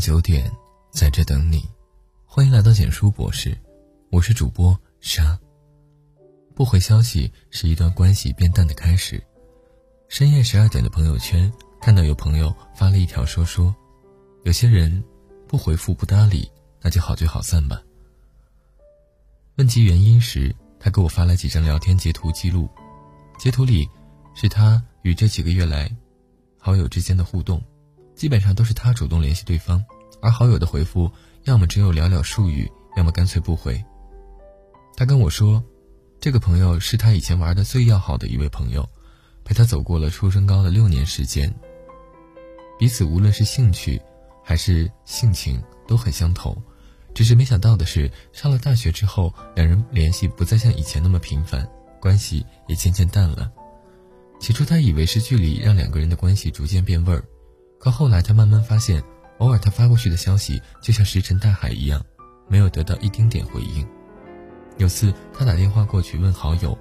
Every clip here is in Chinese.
九点，在这等你。欢迎来到简书博士，我是主播沙。不回消息是一段关系变淡的开始。深夜十二点的朋友圈，看到有朋友发了一条说说，有些人不回复不搭理，那就好聚好散吧。问及原因时，他给我发来几张聊天截图记录，截图里是他与这几个月来好友之间的互动。基本上都是他主动联系对方，而好友的回复要么只有寥寥数语，要么干脆不回。他跟我说，这个朋友是他以前玩的最要好的一位朋友，陪他走过了初升高的六年时间。彼此无论是兴趣还是性情都很相投，只是没想到的是，上了大学之后，两人联系不再像以前那么频繁，关系也渐渐淡了。起初他以为是距离让两个人的关系逐渐变味儿。可后来，他慢慢发现，偶尔他发过去的消息就像石沉大海一样，没有得到一丁点回应。有次他打电话过去问好友：“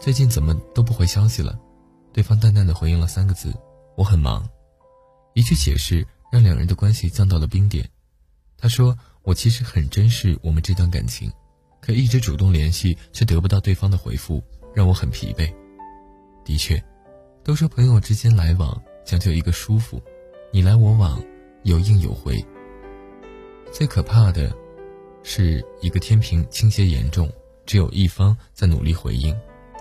最近怎么都不回消息了？”对方淡淡的回应了三个字：“我很忙。”一句解释让两人的关系降到了冰点。他说：“我其实很珍视我们这段感情，可一直主动联系却得不到对方的回复，让我很疲惫。”的确，都说朋友之间来往。讲究一个舒服，你来我往，有应有回。最可怕的，是一个天平倾斜严重，只有一方在努力回应，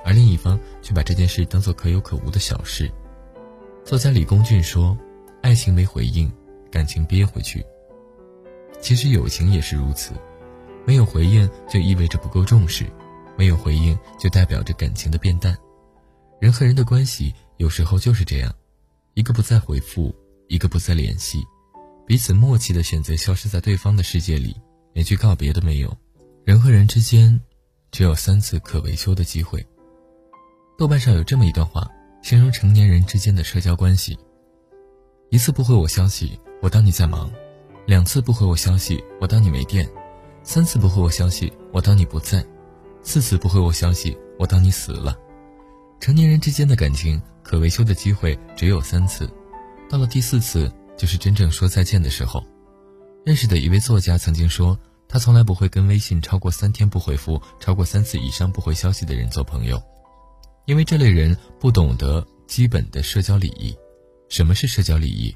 而另一方却把这件事当做可有可无的小事。作家李公俊说：“爱情没回应，感情憋回去。”其实友情也是如此，没有回应就意味着不够重视，没有回应就代表着感情的变淡。人和人的关系有时候就是这样。一个不再回复，一个不再联系，彼此默契的选择消失在对方的世界里，连句告别都没有。人和人之间，只有三次可维修的机会。豆瓣上有这么一段话，形容成年人之间的社交关系：一次不回我消息，我当你在忙；两次不回我消息，我当你没电；三次不回我消息，我当你不在；四次不回我消息，我当你死了。成年人之间的感情。可维修的机会只有三次，到了第四次就是真正说再见的时候。认识的一位作家曾经说，他从来不会跟微信超过三天不回复、超过三次以上不回消息的人做朋友，因为这类人不懂得基本的社交礼仪。什么是社交礼仪？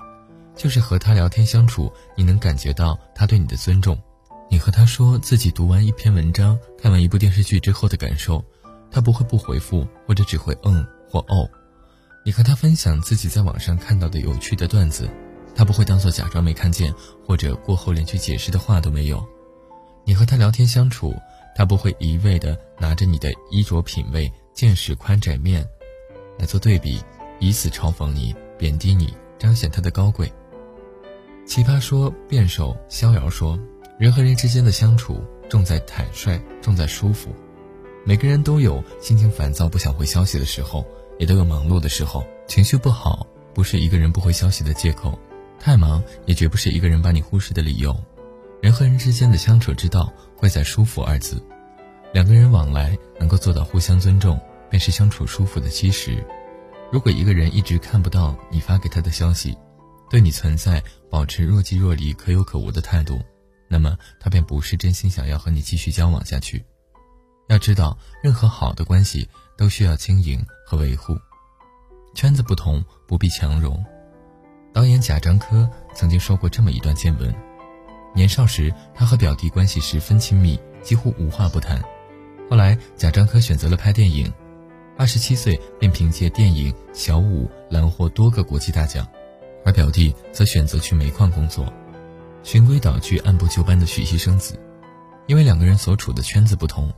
就是和他聊天相处，你能感觉到他对你的尊重。你和他说自己读完一篇文章、看完一部电视剧之后的感受，他不会不回复，或者只会嗯或哦。你和他分享自己在网上看到的有趣的段子，他不会当做假装没看见，或者过后连句解释的话都没有。你和他聊天相处，他不会一味的拿着你的衣着品味、见识宽窄面来做对比，以此嘲讽你、贬低你，彰显他的高贵。奇葩说辩手逍遥说：“人和人之间的相处，重在坦率，重在舒服。每个人都有心情烦躁、不想回消息的时候。”也都有忙碌的时候，情绪不好不是一个人不回消息的借口，太忙也绝不是一个人把你忽视的理由。人和人之间的相处之道，贵在舒服二字。两个人往来能够做到互相尊重，便是相处舒服的基石。如果一个人一直看不到你发给他的消息，对你存在保持若即若离、可有可无的态度，那么他便不是真心想要和你继续交往下去。要知道，任何好的关系都需要经营和维护。圈子不同，不必强融。导演贾樟柯曾经说过这么一段见闻：年少时，他和表弟关系十分亲密，几乎无话不谈。后来，贾樟柯选择了拍电影，二十七岁便凭借电影《小五》揽获多个国际大奖，而表弟则选择去煤矿工作，循规蹈矩、按部就班的娶妻生子。因为两个人所处的圈子不同。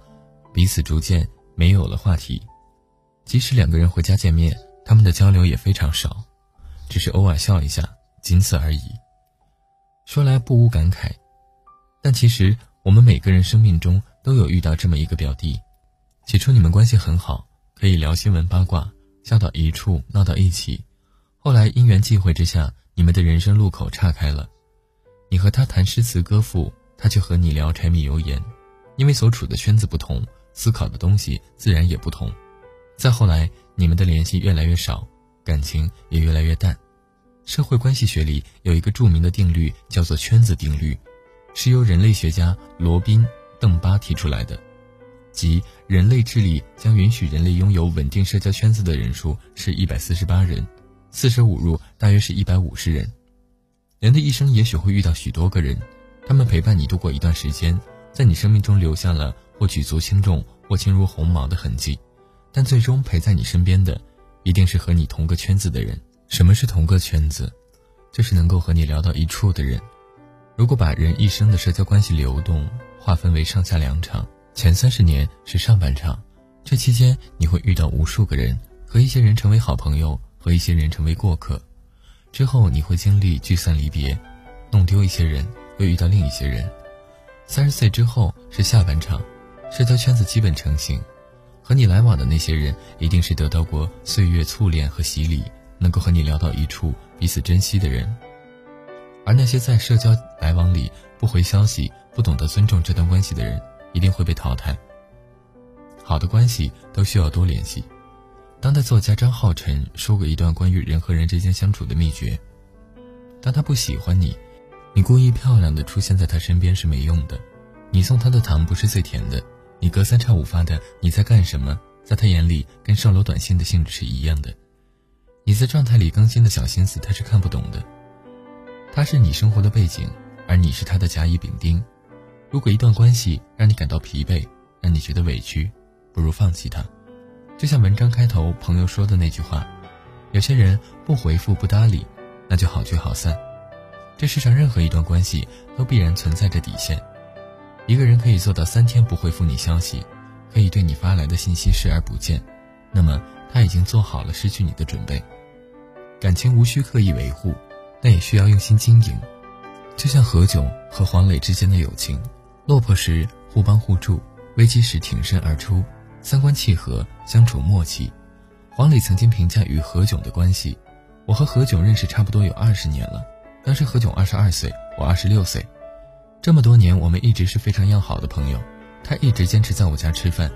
彼此逐渐没有了话题，即使两个人回家见面，他们的交流也非常少，只是偶尔笑一下，仅此而已。说来不无感慨，但其实我们每个人生命中都有遇到这么一个表弟。起初你们关系很好，可以聊新闻八卦，笑到一处，闹到一起。后来因缘际会之下，你们的人生路口岔开了。你和他谈诗词歌赋，他却和你聊柴米油盐，因为所处的圈子不同。思考的东西自然也不同，再后来，你们的联系越来越少，感情也越来越淡。社会关系学里有一个著名的定律，叫做圈子定律，是由人类学家罗宾·邓巴提出来的，即人类智力将允许人类拥有稳定社交圈子的人数是一百四十八人，四舍五入大约是一百五十人。人的一生也许会遇到许多个人，他们陪伴你度过一段时间，在你生命中留下了或举足轻重或轻如鸿毛的痕迹，但最终陪在你身边的，一定是和你同个圈子的人。什么是同个圈子？就是能够和你聊到一处的人。如果把人一生的社交关系流动划分为上下两场，前三十年是上半场，这期间你会遇到无数个人，和一些人成为好朋友，和一些人成为过客。之后你会经历聚散离别，弄丢一些人，又遇到另一些人。三十岁之后是下半场，社交圈子基本成型，和你来往的那些人一定是得到过岁月淬炼和洗礼，能够和你聊到一处，彼此珍惜的人。而那些在社交来往里不回消息、不懂得尊重这段关系的人，一定会被淘汰。好的关系都需要多联系。当代作家张浩晨说过一段关于人和人之间相处的秘诀：当他不喜欢你，你故意漂亮的出现在他身边是没用的；你送他的糖不是最甜的；你隔三差五发的你在干什么，在他眼里跟上楼短信的性质是一样的；你在状态里更新的小心思他是看不懂的。他是你生活的背景，而你是他的甲乙丙丁。如果一段关系让你感到疲惫，让你觉得委屈，不如放弃他。就像文章开头朋友说的那句话：“有些人不回复不搭理，那就好聚好散。”这世上任何一段关系都必然存在着底线。一个人可以做到三天不回复你消息，可以对你发来的信息视而不见，那么他已经做好了失去你的准备。感情无需刻意维护，但也需要用心经营。就像何炅和黄磊之间的友情，落魄时互帮互助，危机时挺身而出。三观契合，相处默契。黄磊曾经评价与何炅的关系：“我和何炅认识差不多有二十年了，当时何炅二十二岁，我二十六岁，这么多年我们一直是非常要好的朋友。他一直坚持在我家吃饭，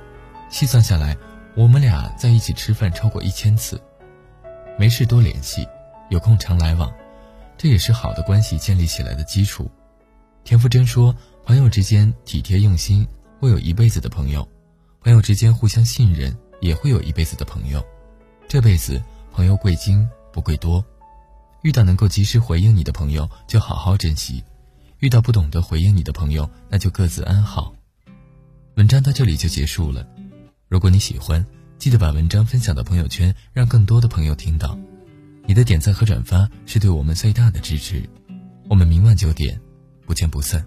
细算下来，我们俩在一起吃饭超过一千次。没事多联系，有空常来往，这也是好的关系建立起来的基础。”田馥甄说：“朋友之间体贴用心，会有一辈子的朋友。”朋友之间互相信任，也会有一辈子的朋友。这辈子朋友贵精不贵多，遇到能够及时回应你的朋友，就好好珍惜；遇到不懂得回应你的朋友，那就各自安好。文章到这里就结束了。如果你喜欢，记得把文章分享到朋友圈，让更多的朋友听到。你的点赞和转发是对我们最大的支持。我们明晚九点，不见不散。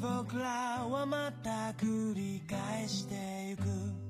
僕らはまた繰り返していく。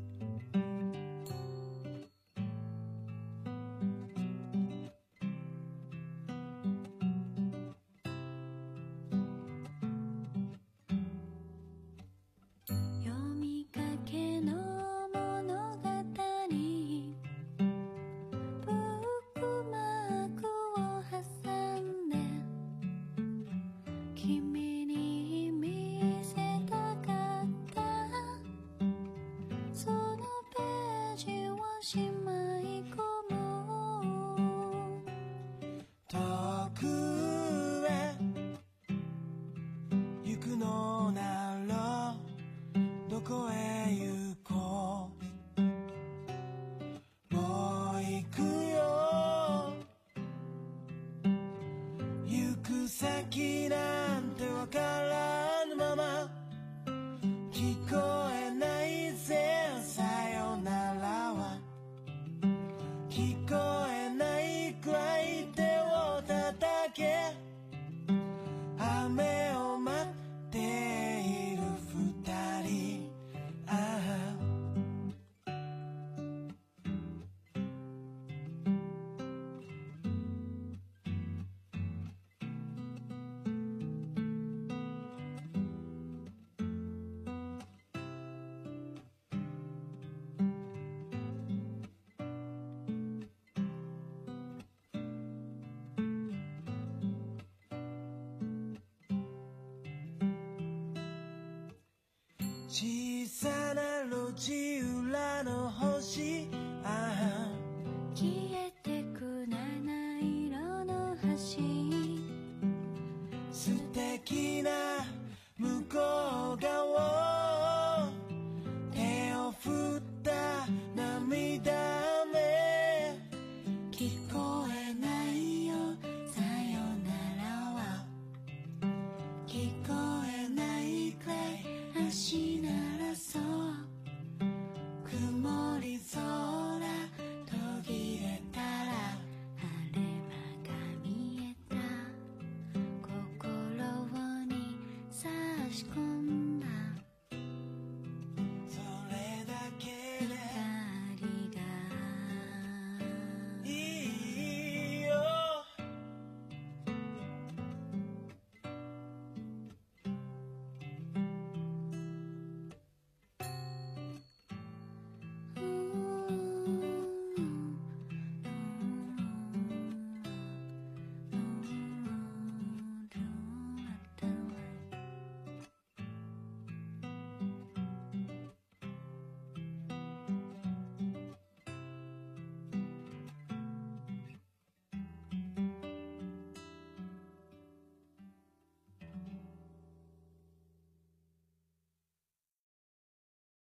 小さな路地裏の方